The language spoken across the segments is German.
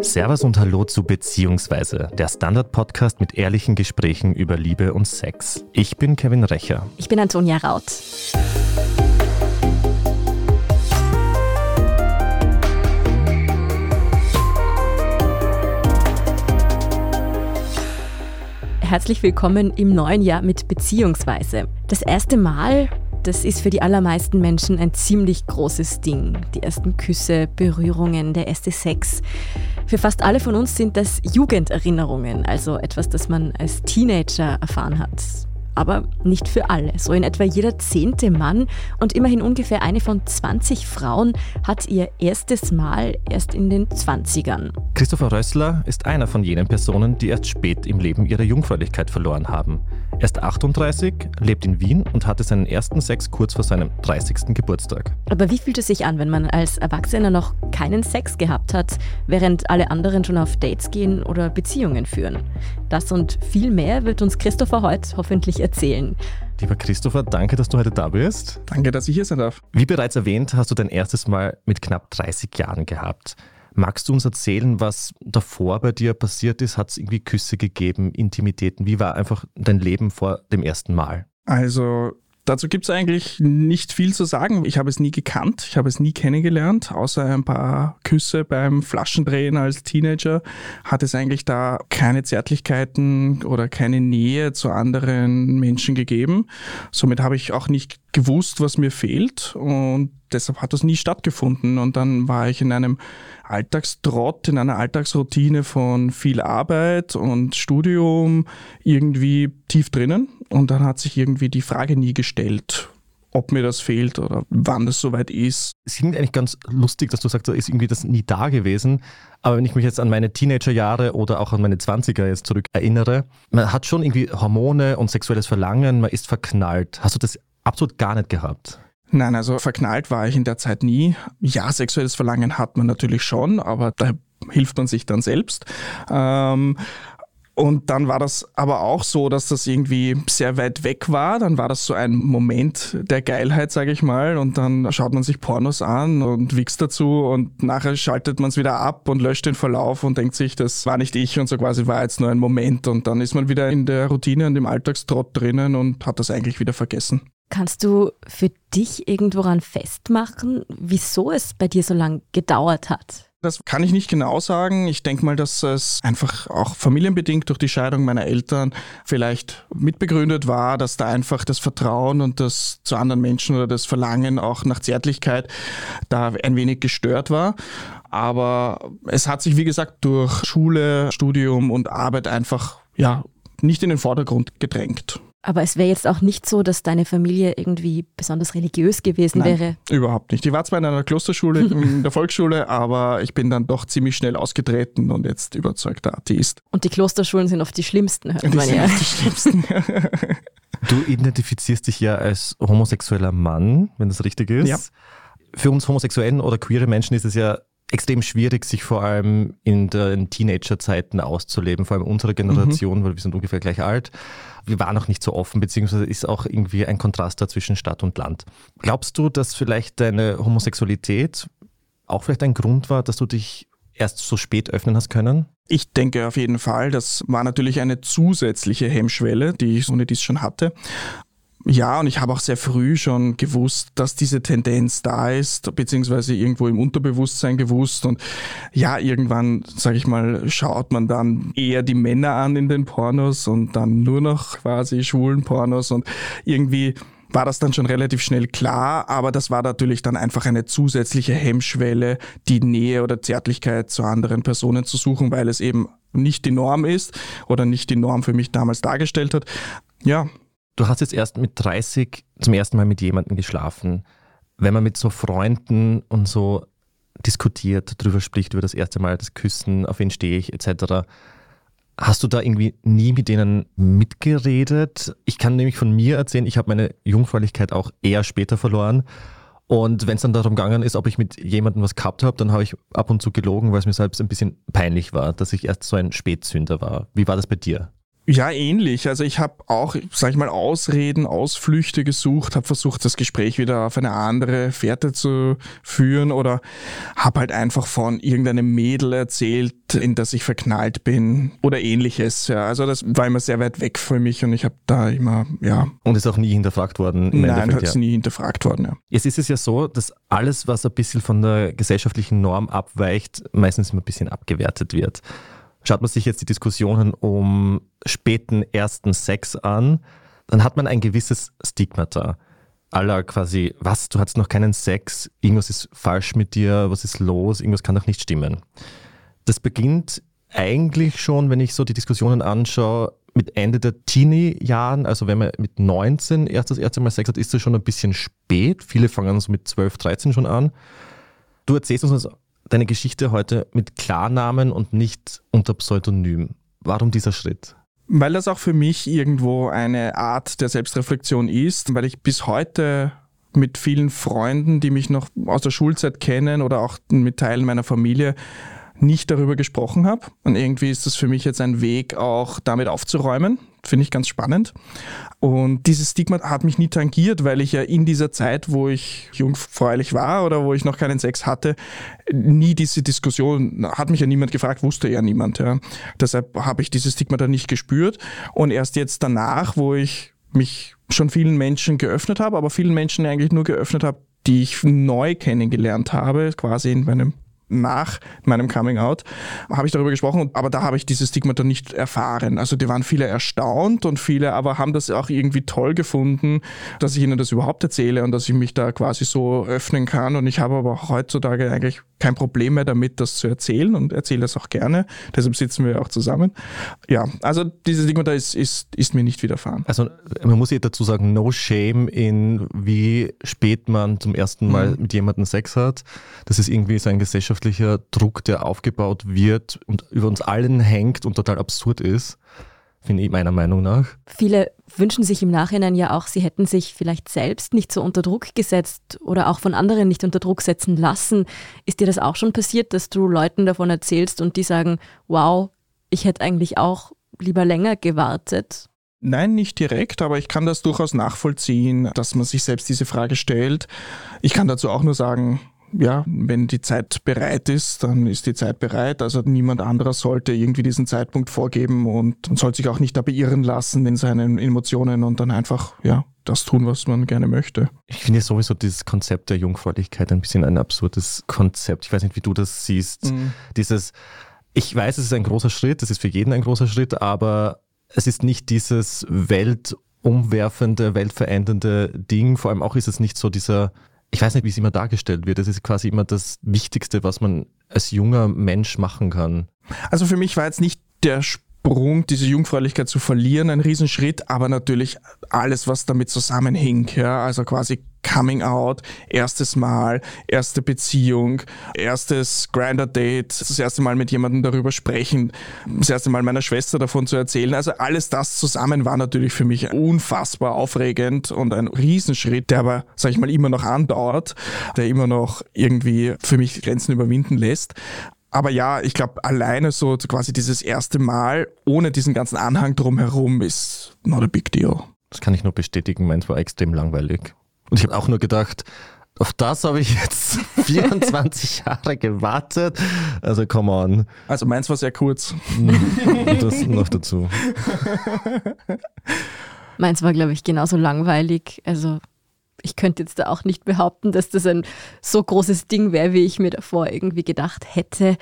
Servus und Hallo zu Beziehungsweise, der Standard-Podcast mit ehrlichen Gesprächen über Liebe und Sex. Ich bin Kevin Recher. Ich bin Antonia Raut. Herzlich willkommen im neuen Jahr mit Beziehungsweise. Das erste Mal das ist für die allermeisten Menschen ein ziemlich großes Ding. Die ersten Küsse, Berührungen, der erste Sex. Für fast alle von uns sind das Jugenderinnerungen, also etwas, das man als Teenager erfahren hat aber nicht für alle. So in etwa jeder zehnte Mann und immerhin ungefähr eine von 20 Frauen hat ihr erstes Mal erst in den 20ern. Christopher Rössler ist einer von jenen Personen, die erst spät im Leben ihre Jungfräulichkeit verloren haben. Er ist 38, lebt in Wien und hatte seinen ersten Sex kurz vor seinem 30. Geburtstag. Aber wie fühlt es sich an, wenn man als Erwachsener noch keinen Sex gehabt hat, während alle anderen schon auf Dates gehen oder Beziehungen führen? Das und viel mehr wird uns Christopher heute hoffentlich erzählen. Lieber Christopher, danke, dass du heute da bist. Danke, dass ich hier sein darf. Wie bereits erwähnt, hast du dein erstes Mal mit knapp 30 Jahren gehabt. Magst du uns erzählen, was davor bei dir passiert ist? Hat es irgendwie Küsse gegeben, Intimitäten? Wie war einfach dein Leben vor dem ersten Mal? Also Dazu gibt es eigentlich nicht viel zu sagen. Ich habe es nie gekannt, ich habe es nie kennengelernt, außer ein paar Küsse beim Flaschendrehen als Teenager. Hat es eigentlich da keine Zärtlichkeiten oder keine Nähe zu anderen Menschen gegeben. Somit habe ich auch nicht gewusst, was mir fehlt und deshalb hat das nie stattgefunden. Und dann war ich in einem Alltagstrott, in einer Alltagsroutine von viel Arbeit und Studium irgendwie tief drinnen und dann hat sich irgendwie die Frage nie gestellt, ob mir das fehlt oder wann das soweit ist. Es klingt eigentlich ganz lustig, dass du sagst, da ist irgendwie das nie da gewesen. Aber wenn ich mich jetzt an meine Teenagerjahre oder auch an meine 20er jetzt zurück erinnere, man hat schon irgendwie Hormone und sexuelles Verlangen, man ist verknallt. Hast du das absolut gar nicht gehabt? Nein, also verknallt war ich in der Zeit nie. Ja, sexuelles Verlangen hat man natürlich schon, aber da hilft man sich dann selbst. Ähm, und dann war das aber auch so, dass das irgendwie sehr weit weg war. Dann war das so ein Moment der Geilheit, sage ich mal. Und dann schaut man sich Pornos an und wichst dazu und nachher schaltet man es wieder ab und löscht den Verlauf und denkt sich, das war nicht ich und so quasi war jetzt nur ein Moment. Und dann ist man wieder in der Routine und im Alltagstrott drinnen und hat das eigentlich wieder vergessen. Kannst du für dich irgendwo ran festmachen, wieso es bei dir so lange gedauert hat? Das kann ich nicht genau sagen. Ich denke mal, dass es einfach auch familienbedingt durch die Scheidung meiner Eltern vielleicht mitbegründet war, dass da einfach das Vertrauen und das zu anderen Menschen oder das Verlangen auch nach Zärtlichkeit da ein wenig gestört war. Aber es hat sich, wie gesagt, durch Schule, Studium und Arbeit einfach, ja, nicht in den Vordergrund gedrängt. Aber es wäre jetzt auch nicht so, dass deine Familie irgendwie besonders religiös gewesen Nein, wäre. Überhaupt nicht. Ich war zwar in einer Klosterschule, in der Volksschule, aber ich bin dann doch ziemlich schnell ausgetreten und jetzt überzeugter Atheist. Und die Klosterschulen sind oft die schlimmsten, hört die man ja. Die schlimmsten. du identifizierst dich ja als homosexueller Mann, wenn das richtig ist. Ja. Für uns Homosexuellen oder queere Menschen ist es ja extrem schwierig, sich vor allem in den Teenagerzeiten auszuleben, vor allem unsere Generation, mhm. weil wir sind ungefähr gleich alt. Wir waren noch nicht so offen, beziehungsweise ist auch irgendwie ein Kontrast da zwischen Stadt und Land. Glaubst du, dass vielleicht deine Homosexualität auch vielleicht ein Grund war, dass du dich erst so spät öffnen hast können? Ich denke auf jeden Fall. Das war natürlich eine zusätzliche Hemmschwelle, die ich ohne dies schon hatte. Ja, und ich habe auch sehr früh schon gewusst, dass diese Tendenz da ist, beziehungsweise irgendwo im Unterbewusstsein gewusst. Und ja, irgendwann, sage ich mal, schaut man dann eher die Männer an in den Pornos und dann nur noch quasi schwulen Pornos und irgendwie war das dann schon relativ schnell klar, aber das war natürlich dann einfach eine zusätzliche Hemmschwelle, die Nähe oder Zärtlichkeit zu anderen Personen zu suchen, weil es eben nicht die Norm ist oder nicht die Norm für mich damals dargestellt hat. Ja, Du hast jetzt erst mit 30 zum ersten Mal mit jemandem geschlafen. Wenn man mit so Freunden und so diskutiert, darüber spricht, über das erste Mal das Küssen, auf wen stehe ich, etc., Hast du da irgendwie nie mit denen mitgeredet? Ich kann nämlich von mir erzählen, ich habe meine Jungfräulichkeit auch eher später verloren. Und wenn es dann darum gegangen ist, ob ich mit jemandem was gehabt habe, dann habe ich ab und zu gelogen, weil es mir selbst ein bisschen peinlich war, dass ich erst so ein Spätsünder war. Wie war das bei dir? Ja, ähnlich. Also ich habe auch, sag ich mal, Ausreden, Ausflüchte gesucht, habe versucht, das Gespräch wieder auf eine andere Fährte zu führen oder habe halt einfach von irgendeinem Mädel erzählt, in das ich verknallt bin oder ähnliches. Ja, also das war immer sehr weit weg für mich und ich habe da immer, ja. Und ist auch nie hinterfragt worden? Nein, hat es ja. nie hinterfragt worden, ja. Jetzt ist es ja so, dass alles, was ein bisschen von der gesellschaftlichen Norm abweicht, meistens immer ein bisschen abgewertet wird. Schaut man sich jetzt die Diskussionen um späten ersten Sex an, dann hat man ein gewisses Stigmata. Aller quasi, was, du hattest noch keinen Sex, irgendwas ist falsch mit dir, was ist los, irgendwas kann doch nicht stimmen. Das beginnt eigentlich schon, wenn ich so die Diskussionen anschaue, mit Ende der Teenie-Jahren, also wenn man mit 19 erst das erste Mal Sex hat, ist das schon ein bisschen spät. Viele fangen so mit 12, 13 schon an. Du erzählst uns deine Geschichte heute mit Klarnamen und nicht unter Pseudonym. Warum dieser Schritt? Weil das auch für mich irgendwo eine Art der Selbstreflexion ist, weil ich bis heute mit vielen Freunden, die mich noch aus der Schulzeit kennen oder auch mit Teilen meiner Familie, nicht darüber gesprochen habe. Und irgendwie ist das für mich jetzt ein Weg, auch damit aufzuräumen. Finde ich ganz spannend. Und dieses Stigma hat mich nie tangiert, weil ich ja in dieser Zeit, wo ich jungfräulich war oder wo ich noch keinen Sex hatte, nie diese Diskussion, hat mich ja niemand gefragt, wusste ja niemand. Ja. Deshalb habe ich dieses Stigma dann nicht gespürt. Und erst jetzt danach, wo ich mich schon vielen Menschen geöffnet habe, aber vielen Menschen eigentlich nur geöffnet habe, die ich neu kennengelernt habe, quasi in meinem nach meinem Coming Out habe ich darüber gesprochen, aber da habe ich dieses Stigmata nicht erfahren. Also die waren viele erstaunt und viele aber haben das auch irgendwie toll gefunden, dass ich ihnen das überhaupt erzähle und dass ich mich da quasi so öffnen kann. Und ich habe aber auch heutzutage eigentlich kein Problem mehr damit, das zu erzählen und erzähle das auch gerne. Deshalb sitzen wir auch zusammen. Ja, also dieses Stigmata ist, ist, ist mir nicht widerfahren. Also man muss ja dazu sagen, no shame in wie spät man zum ersten Mal mhm. mit jemandem Sex hat. Das ist irgendwie so ein gesellschaftlicher Druck, der aufgebaut wird und über uns allen hängt und total absurd ist finde ich meiner Meinung nach. Viele wünschen sich im Nachhinein ja auch, sie hätten sich vielleicht selbst nicht so unter Druck gesetzt oder auch von anderen nicht unter Druck setzen lassen. Ist dir das auch schon passiert, dass du Leuten davon erzählst und die sagen, wow, ich hätte eigentlich auch lieber länger gewartet? Nein, nicht direkt, aber ich kann das durchaus nachvollziehen, dass man sich selbst diese Frage stellt. Ich kann dazu auch nur sagen, ja, wenn die Zeit bereit ist, dann ist die Zeit bereit. Also niemand anderer sollte irgendwie diesen Zeitpunkt vorgeben und man soll sich auch nicht da beirren lassen in seinen Emotionen und dann einfach, ja, das tun, was man gerne möchte. Ich finde sowieso dieses Konzept der Jungfräulichkeit ein bisschen ein absurdes Konzept. Ich weiß nicht, wie du das siehst. Mhm. Dieses, ich weiß, es ist ein großer Schritt, es ist für jeden ein großer Schritt, aber es ist nicht dieses weltumwerfende, weltverändernde Ding. Vor allem auch ist es nicht so dieser ich weiß nicht, wie es immer dargestellt wird. Das ist quasi immer das Wichtigste, was man als junger Mensch machen kann. Also für mich war jetzt nicht der Sprung, diese Jungfräulichkeit zu verlieren, ein Riesenschritt, aber natürlich alles, was damit zusammenhing. Ja, also quasi Coming Out, erstes Mal, erste Beziehung, erstes Grinder Date, das erste Mal mit jemandem darüber sprechen, das erste Mal meiner Schwester davon zu erzählen. Also alles das zusammen war natürlich für mich unfassbar aufregend und ein Riesenschritt, der aber, sag ich mal, immer noch andauert, der immer noch irgendwie für mich Grenzen überwinden lässt. Aber ja, ich glaube, alleine so quasi dieses erste Mal ohne diesen ganzen Anhang drumherum ist not a big deal. Das kann ich nur bestätigen, meins war extrem langweilig. Und ich habe auch nur gedacht, auf das habe ich jetzt 24 Jahre gewartet. Also come on. Also meins war sehr kurz. Und das noch dazu. Meins war, glaube ich, genauso langweilig. Also ich könnte jetzt da auch nicht behaupten, dass das ein so großes Ding wäre, wie ich mir davor irgendwie gedacht hätte.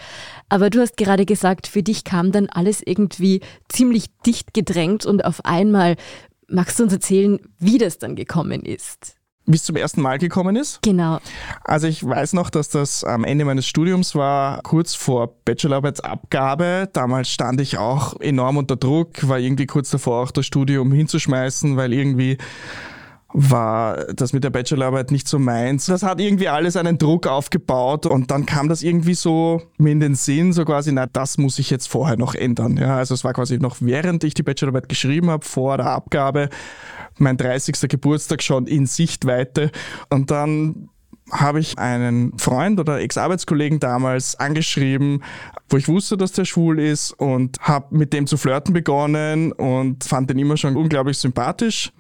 Aber du hast gerade gesagt, für dich kam dann alles irgendwie ziemlich dicht gedrängt und auf einmal. Magst du uns erzählen, wie das dann gekommen ist? bis zum ersten Mal gekommen ist. Genau. Also ich weiß noch, dass das am Ende meines Studiums war, kurz vor Bachelorarbeitsabgabe. Damals stand ich auch enorm unter Druck, war irgendwie kurz davor, auch das Studium hinzuschmeißen, weil irgendwie war das mit der Bachelorarbeit nicht so meins. Das hat irgendwie alles einen Druck aufgebaut und dann kam das irgendwie so mir in den Sinn, so quasi, na, das muss ich jetzt vorher noch ändern. Ja, also es war quasi noch während ich die Bachelorarbeit geschrieben habe, vor der Abgabe, mein 30. Geburtstag schon in Sichtweite und dann habe ich einen Freund oder Ex-Arbeitskollegen damals angeschrieben, wo ich wusste, dass der schwul ist und habe mit dem zu flirten begonnen und fand den immer schon unglaublich sympathisch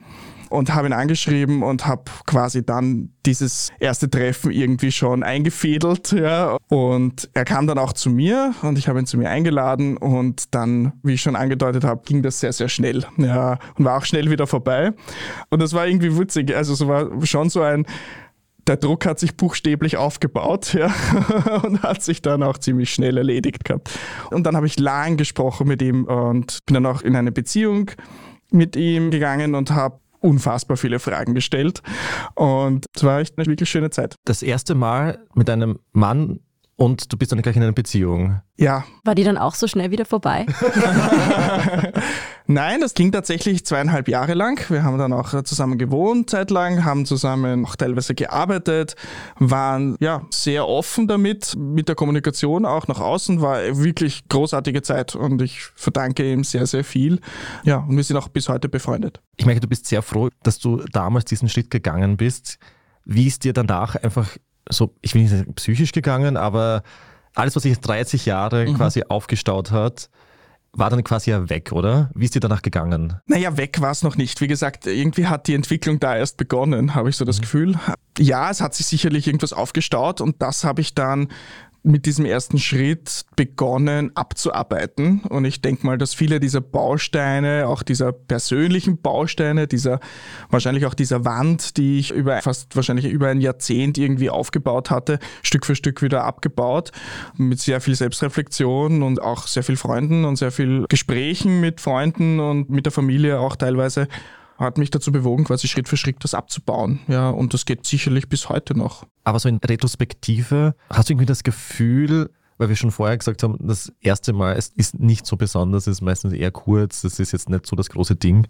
und habe ihn angeschrieben und habe quasi dann dieses erste Treffen irgendwie schon eingefädelt. Ja. Und er kam dann auch zu mir und ich habe ihn zu mir eingeladen und dann, wie ich schon angedeutet habe, ging das sehr, sehr schnell. Ja, und war auch schnell wieder vorbei. Und das war irgendwie witzig. Also es war schon so ein der Druck hat sich buchstäblich aufgebaut ja, und hat sich dann auch ziemlich schnell erledigt gehabt. Und dann habe ich lang gesprochen mit ihm und bin dann auch in eine Beziehung mit ihm gegangen und habe unfassbar viele Fragen gestellt. Und es war echt eine wirklich schöne Zeit. Das erste Mal mit einem Mann und du bist dann gleich in einer Beziehung. Ja. War die dann auch so schnell wieder vorbei? Nein, das ging tatsächlich zweieinhalb Jahre lang. Wir haben dann auch zusammen gewohnt zeitlang, haben zusammen auch teilweise gearbeitet, waren ja sehr offen damit, mit der Kommunikation auch nach außen, war wirklich großartige Zeit und ich verdanke ihm sehr, sehr viel. Ja, und wir sind auch bis heute befreundet. Ich merke, du bist sehr froh, dass du damals diesen Schritt gegangen bist. Wie ist dir danach einfach so, ich will nicht sagen psychisch gegangen, aber alles, was sich 30 Jahre mhm. quasi aufgestaut hat, war dann quasi ja weg, oder? Wie ist dir danach gegangen? Naja, weg war es noch nicht. Wie gesagt, irgendwie hat die Entwicklung da erst begonnen, habe ich so das mhm. Gefühl. Ja, es hat sich sicherlich irgendwas aufgestaut und das habe ich dann mit diesem ersten Schritt begonnen abzuarbeiten. Und ich denke mal, dass viele dieser Bausteine, auch dieser persönlichen Bausteine, dieser wahrscheinlich auch dieser Wand, die ich über fast wahrscheinlich über ein Jahrzehnt irgendwie aufgebaut hatte, Stück für Stück wieder abgebaut, mit sehr viel Selbstreflexion und auch sehr viel Freunden und sehr viel Gesprächen mit Freunden und mit der Familie auch teilweise hat mich dazu bewogen, quasi Schritt für Schritt das abzubauen. Ja, und das geht sicherlich bis heute noch. Aber so in Retrospektive, hast du irgendwie das Gefühl, weil wir schon vorher gesagt haben, das erste Mal ist nicht so besonders, es ist meistens eher kurz, das ist jetzt nicht so das große Ding.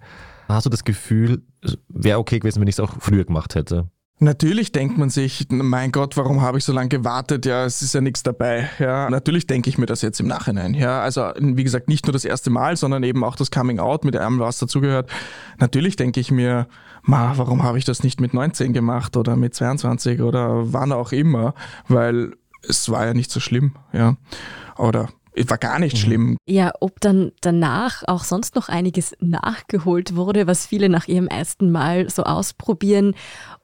Hast du das Gefühl, wäre okay gewesen, wenn ich es auch früher gemacht hätte? Natürlich denkt man sich, mein Gott, warum habe ich so lange gewartet? Ja, es ist ja nichts dabei. Ja, natürlich denke ich mir das jetzt im Nachhinein. Ja, also wie gesagt, nicht nur das erste Mal, sondern eben auch das Coming Out mit allem, was dazugehört. Natürlich denke ich mir, ma, warum habe ich das nicht mit 19 gemacht oder mit 22 oder wann auch immer? Weil es war ja nicht so schlimm. Ja, oder war gar nicht mhm. schlimm. Ja, ob dann danach auch sonst noch einiges nachgeholt wurde, was viele nach ihrem ersten Mal so ausprobieren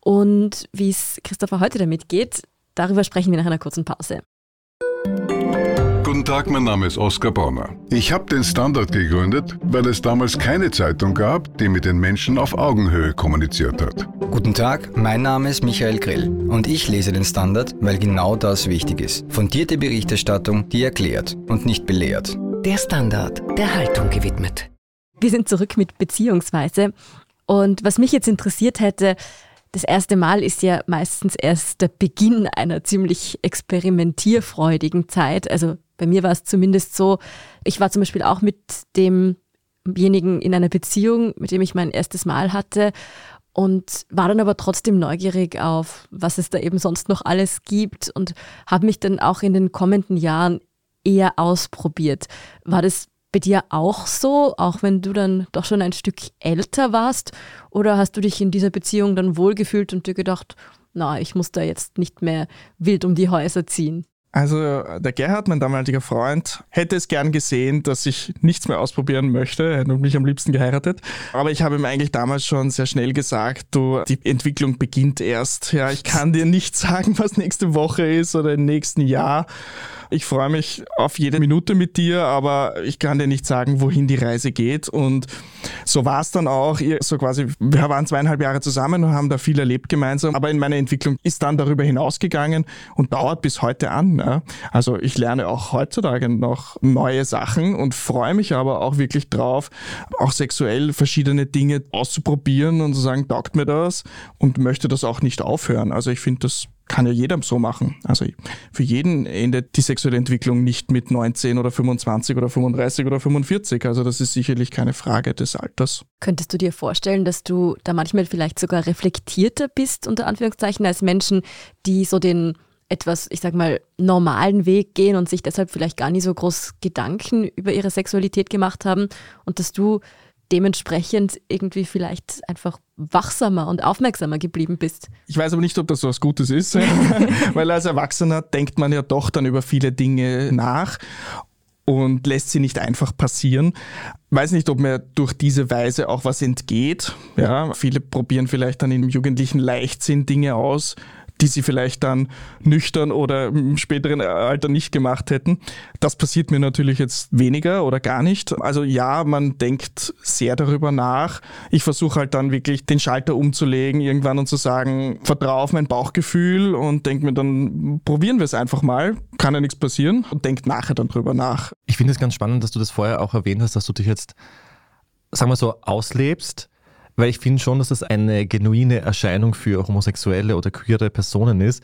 und wie es Christopher heute damit geht, darüber sprechen wir nach einer kurzen Pause. Guten Tag, mein Name ist Oskar Bonner. Ich habe den Standard gegründet, weil es damals keine Zeitung gab, die mit den Menschen auf Augenhöhe kommuniziert hat. Guten Tag, mein Name ist Michael Grill und ich lese den Standard, weil genau das wichtig ist. Fundierte Berichterstattung, die erklärt und nicht belehrt. Der Standard, der Haltung gewidmet. Wir sind zurück mit Beziehungsweise und was mich jetzt interessiert hätte, das erste Mal ist ja meistens erst der Beginn einer ziemlich experimentierfreudigen Zeit. Also bei mir war es zumindest so, ich war zum Beispiel auch mit demjenigen in einer Beziehung, mit dem ich mein erstes Mal hatte und war dann aber trotzdem neugierig auf, was es da eben sonst noch alles gibt und habe mich dann auch in den kommenden Jahren eher ausprobiert. War das bei dir auch so, auch wenn du dann doch schon ein Stück älter warst? Oder hast du dich in dieser Beziehung dann wohlgefühlt und dir gedacht, na, ich muss da jetzt nicht mehr wild um die Häuser ziehen? Also der Gerhard, mein damaliger Freund, hätte es gern gesehen, dass ich nichts mehr ausprobieren möchte. Er hätte mich am liebsten geheiratet. Aber ich habe ihm eigentlich damals schon sehr schnell gesagt, du, die Entwicklung beginnt erst. Ja, ich kann dir nicht sagen, was nächste Woche ist oder im nächsten Jahr. Ich freue mich auf jede Minute mit dir, aber ich kann dir nicht sagen, wohin die Reise geht. Und so war es dann auch. So quasi, wir waren zweieinhalb Jahre zusammen und haben da viel erlebt gemeinsam. Aber in meiner Entwicklung ist dann darüber hinausgegangen und dauert bis heute an. Ne? Also ich lerne auch heutzutage noch neue Sachen und freue mich aber auch wirklich drauf, auch sexuell verschiedene Dinge auszuprobieren und zu sagen, taugt mir das und möchte das auch nicht aufhören. Also ich finde das kann ja jeder so machen. Also für jeden endet die sexuelle Entwicklung nicht mit 19 oder 25 oder 35 oder 45. Also das ist sicherlich keine Frage des Alters. Könntest du dir vorstellen, dass du da manchmal vielleicht sogar reflektierter bist, unter Anführungszeichen, als Menschen, die so den etwas, ich sag mal, normalen Weg gehen und sich deshalb vielleicht gar nicht so groß Gedanken über ihre Sexualität gemacht haben und dass du dementsprechend irgendwie vielleicht einfach wachsamer und aufmerksamer geblieben bist. Ich weiß aber nicht, ob das so was Gutes ist, weil als Erwachsener denkt man ja doch dann über viele Dinge nach und lässt sie nicht einfach passieren. Weiß nicht, ob mir durch diese Weise auch was entgeht. Ja, viele probieren vielleicht dann im jugendlichen Leichtsinn Dinge aus, die sie vielleicht dann nüchtern oder im späteren Alter nicht gemacht hätten. Das passiert mir natürlich jetzt weniger oder gar nicht. Also ja, man denkt sehr darüber nach. Ich versuche halt dann wirklich den Schalter umzulegen irgendwann und zu sagen, vertraue auf mein Bauchgefühl und denke mir dann, probieren wir es einfach mal. Kann ja nichts passieren und denkt nachher dann drüber nach. Ich finde es ganz spannend, dass du das vorher auch erwähnt hast, dass du dich jetzt, sagen wir so, auslebst weil ich finde schon, dass das eine genuine Erscheinung für homosexuelle oder queere Personen ist,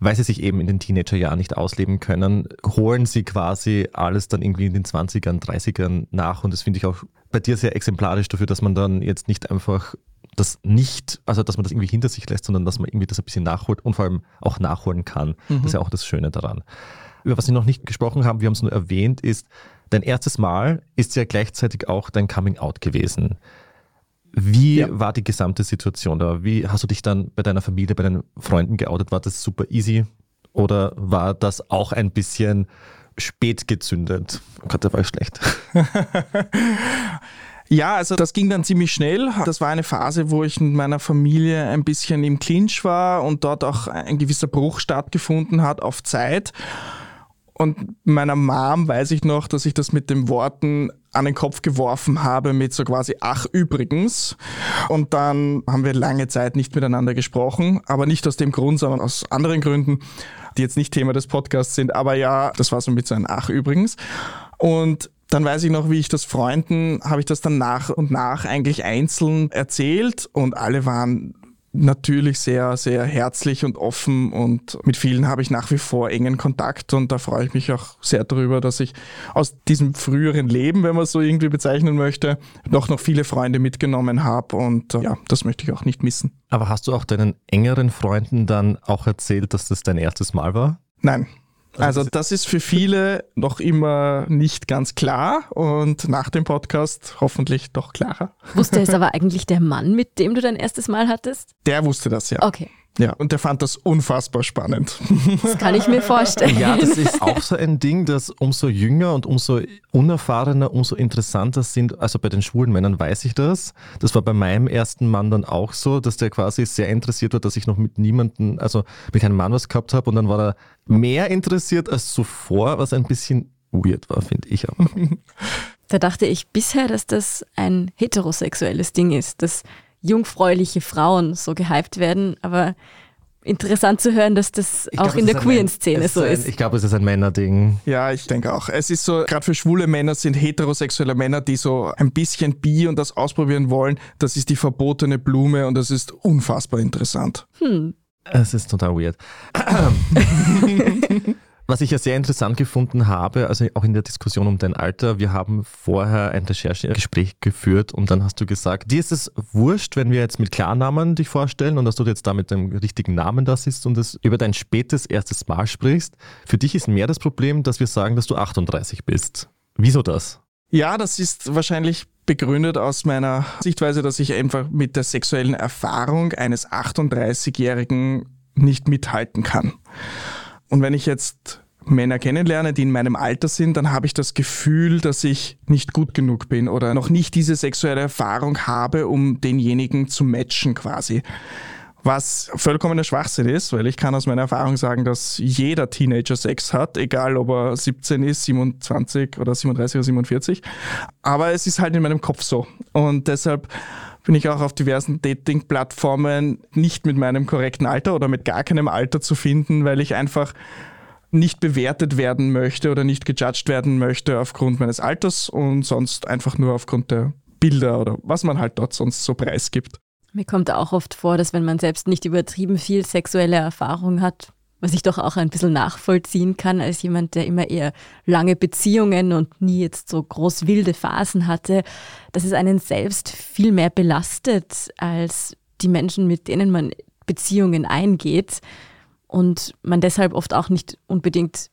weil sie sich eben in den Teenagerjahren nicht ausleben können, holen sie quasi alles dann irgendwie in den 20ern, 30ern nach und das finde ich auch bei dir sehr exemplarisch dafür, dass man dann jetzt nicht einfach das nicht, also dass man das irgendwie hinter sich lässt, sondern dass man irgendwie das ein bisschen nachholt und vor allem auch nachholen kann. Mhm. Das ist ja auch das Schöne daran. Über was wir noch nicht gesprochen haben, wir haben es nur erwähnt, ist, dein erstes Mal ist ja gleichzeitig auch dein Coming Out gewesen. Wie ja. war die gesamte Situation da? Wie hast du dich dann bei deiner Familie, bei deinen Freunden geoutet? War das super easy oder war das auch ein bisschen spät gezündet? Oh Gott, der war schlecht. Ja, also das ging dann ziemlich schnell. Das war eine Phase, wo ich mit meiner Familie ein bisschen im Clinch war und dort auch ein gewisser Bruch stattgefunden hat auf Zeit. Und meiner Mom weiß ich noch, dass ich das mit den Worten an den Kopf geworfen habe mit so quasi, ach übrigens. Und dann haben wir lange Zeit nicht miteinander gesprochen, aber nicht aus dem Grund, sondern aus anderen Gründen, die jetzt nicht Thema des Podcasts sind. Aber ja, das war so mit so einem ach übrigens. Und dann weiß ich noch, wie ich das Freunden, habe ich das dann nach und nach eigentlich einzeln erzählt und alle waren natürlich sehr, sehr herzlich und offen und mit vielen habe ich nach wie vor engen Kontakt und da freue ich mich auch sehr darüber, dass ich aus diesem früheren Leben, wenn man es so irgendwie bezeichnen möchte, noch noch viele Freunde mitgenommen habe und äh, ja, das möchte ich auch nicht missen. Aber hast du auch deinen engeren Freunden dann auch erzählt, dass das dein erstes Mal war? Nein, also das ist für viele noch immer nicht ganz klar und nach dem Podcast hoffentlich doch klarer. Wusste es aber eigentlich der Mann, mit dem du dein erstes Mal hattest? Der wusste das, ja. Okay. Ja, und der fand das unfassbar spannend. Das kann ich mir vorstellen. Ja, das ist auch so ein Ding, dass umso jünger und umso unerfahrener, umso interessanter sind. Also bei den schwulen Männern weiß ich das. Das war bei meinem ersten Mann dann auch so, dass der quasi sehr interessiert war, dass ich noch mit niemandem, also mit keinem Mann was gehabt habe. Und dann war er mehr interessiert als zuvor, was ein bisschen weird war, finde ich auch. Da dachte ich bisher, dass das ein heterosexuelles Ding ist, dass jungfräuliche Frauen so gehypt werden, aber interessant zu hören, dass das ich auch glaub, in der queeren Szene so ist. ich glaube, es ist ein Männerding. Ja, ich denke auch. Es ist so, gerade für schwule Männer sind heterosexuelle Männer, die so ein bisschen bi und das ausprobieren wollen, das ist die verbotene Blume und das ist unfassbar interessant. Hm. Es ist total weird. Was ich ja sehr interessant gefunden habe, also auch in der Diskussion um dein Alter, wir haben vorher ein Recherchegespräch geführt und dann hast du gesagt, dir ist es wurscht, wenn wir jetzt mit Klarnamen dich vorstellen und dass du jetzt da mit dem richtigen Namen da sitzt und es über dein spätes erstes Mal sprichst. Für dich ist mehr das Problem, dass wir sagen, dass du 38 bist. Wieso das? Ja, das ist wahrscheinlich begründet aus meiner Sichtweise, dass ich einfach mit der sexuellen Erfahrung eines 38-Jährigen nicht mithalten kann. Und wenn ich jetzt Männer kennenlerne, die in meinem Alter sind, dann habe ich das Gefühl, dass ich nicht gut genug bin oder noch nicht diese sexuelle Erfahrung habe, um denjenigen zu matchen quasi. Was vollkommener Schwachsinn ist, weil ich kann aus meiner Erfahrung sagen, dass jeder Teenager Sex hat, egal ob er 17 ist, 27 oder 37 oder 47. Aber es ist halt in meinem Kopf so. Und deshalb bin ich auch auf diversen Dating-Plattformen nicht mit meinem korrekten Alter oder mit gar keinem Alter zu finden, weil ich einfach nicht bewertet werden möchte oder nicht gejudged werden möchte aufgrund meines Alters und sonst einfach nur aufgrund der Bilder oder was man halt dort sonst so preisgibt. Mir kommt auch oft vor, dass wenn man selbst nicht übertrieben viel sexuelle Erfahrung hat, was ich doch auch ein bisschen nachvollziehen kann als jemand, der immer eher lange Beziehungen und nie jetzt so groß wilde Phasen hatte, dass es einen selbst viel mehr belastet als die Menschen, mit denen man Beziehungen eingeht und man deshalb oft auch nicht unbedingt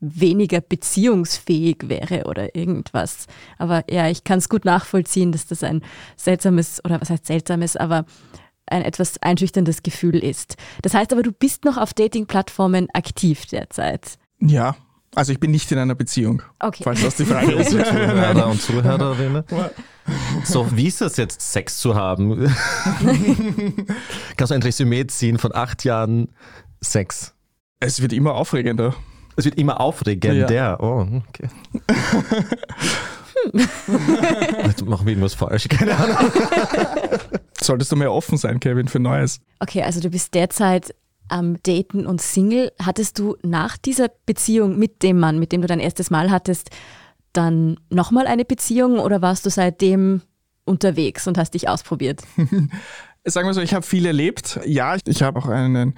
weniger beziehungsfähig wäre oder irgendwas. Aber ja, ich kann es gut nachvollziehen, dass das ein seltsames, oder was heißt seltsames, aber ein etwas einschüchterndes Gefühl ist. Das heißt aber, du bist noch auf Dating-Plattformen aktiv derzeit. Ja, also ich bin nicht in einer Beziehung, okay. falls das die Frage ist. Zuhörer und Zuhörerinnen. So, wie ist es jetzt, Sex zu haben? Kannst du ein Resümee ziehen von acht Jahren Sex? Es wird immer aufregender. Es wird immer aufregender. Ja. Oh, okay. Jetzt machen wir irgendwas falsch, keine Ahnung. Solltest du mehr offen sein, Kevin, für Neues. Okay, also du bist derzeit am Daten und Single. Hattest du nach dieser Beziehung mit dem Mann, mit dem du dein erstes Mal hattest, dann nochmal eine Beziehung oder warst du seitdem unterwegs und hast dich ausprobiert? Sagen wir so, ich habe viel erlebt. Ja, ich habe auch einen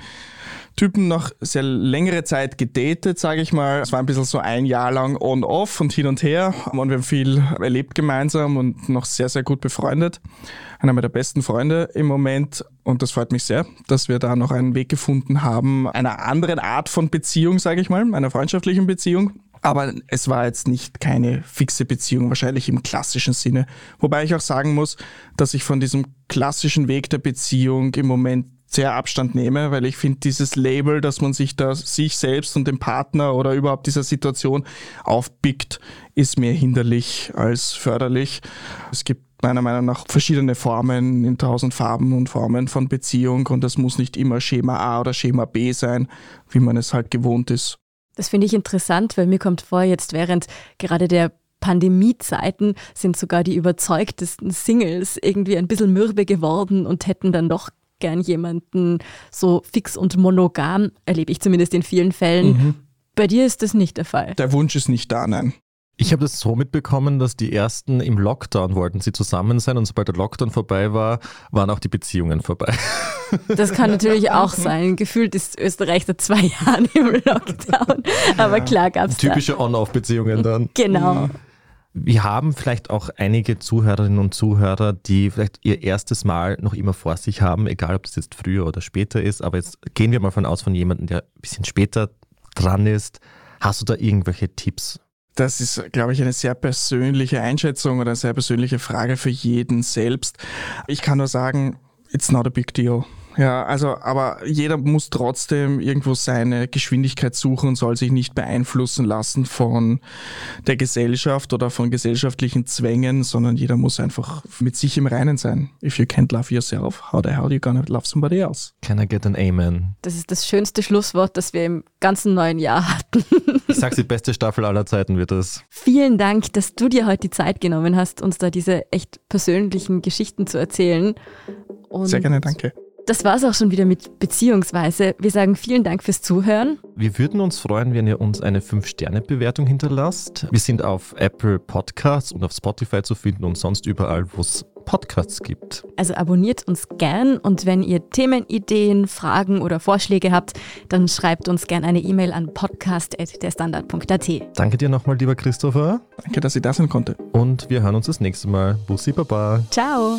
Typen noch sehr längere Zeit gedatet, sage ich mal. Es war ein bisschen so ein Jahr lang on-off und hin und her und wir haben viel erlebt gemeinsam und noch sehr, sehr gut befreundet. Einer meiner besten Freunde im Moment und das freut mich sehr, dass wir da noch einen Weg gefunden haben, einer anderen Art von Beziehung, sage ich mal, einer freundschaftlichen Beziehung. Aber es war jetzt nicht keine fixe Beziehung, wahrscheinlich im klassischen Sinne. Wobei ich auch sagen muss, dass ich von diesem klassischen Weg der Beziehung im Moment sehr Abstand nehme, weil ich finde, dieses Label, dass man sich da sich selbst und dem Partner oder überhaupt dieser Situation aufpickt, ist mehr hinderlich als förderlich. Es gibt meiner Meinung nach verschiedene Formen in tausend Farben und Formen von Beziehung und das muss nicht immer Schema A oder Schema B sein, wie man es halt gewohnt ist. Das finde ich interessant, weil mir kommt vor, jetzt während gerade der Pandemiezeiten sind sogar die überzeugtesten Singles irgendwie ein bisschen mürbe geworden und hätten dann doch gern jemanden so fix und monogam, erlebe ich zumindest in vielen Fällen. Mhm. Bei dir ist das nicht der Fall. Der Wunsch ist nicht da, nein. Ich habe das so mitbekommen, dass die ersten im Lockdown wollten sie zusammen sein und sobald der Lockdown vorbei war, waren auch die Beziehungen vorbei. Das kann natürlich auch sein. Gefühlt ist Österreich seit zwei Jahren im Lockdown. Aber klar gab es Typische On-Off-Beziehungen dann. Genau. Wir haben vielleicht auch einige Zuhörerinnen und Zuhörer, die vielleicht ihr erstes Mal noch immer vor sich haben, egal ob das jetzt früher oder später ist. Aber jetzt gehen wir mal von aus von jemandem, der ein bisschen später dran ist. Hast du da irgendwelche Tipps? Das ist, glaube ich, eine sehr persönliche Einschätzung oder eine sehr persönliche Frage für jeden selbst. Ich kann nur sagen, it's not a big deal. Ja, also, aber jeder muss trotzdem irgendwo seine Geschwindigkeit suchen und soll sich nicht beeinflussen lassen von der Gesellschaft oder von gesellschaftlichen Zwängen, sondern jeder muss einfach mit sich im Reinen sein. If you can't love yourself, how the hell are you gonna love somebody else? Can I get an Amen? Das ist das schönste Schlusswort, das wir im ganzen neuen Jahr hatten. Ich sag's, die beste Staffel aller Zeiten wird es. Vielen Dank, dass du dir heute die Zeit genommen hast, uns da diese echt persönlichen Geschichten zu erzählen. Und Sehr gerne, danke. Das war es auch schon wieder mit Beziehungsweise. Wir sagen vielen Dank fürs Zuhören. Wir würden uns freuen, wenn ihr uns eine 5-Sterne-Bewertung hinterlasst. Wir sind auf Apple Podcasts und auf Spotify zu finden und sonst überall, wo es Podcasts gibt. Also abonniert uns gern und wenn ihr Themenideen, Fragen oder Vorschläge habt, dann schreibt uns gern eine E-Mail an podcast.derstandard.at. Danke dir nochmal, lieber Christopher. Danke, dass ich da sein konnte. Und wir hören uns das nächste Mal. Bussi Baba. Ciao.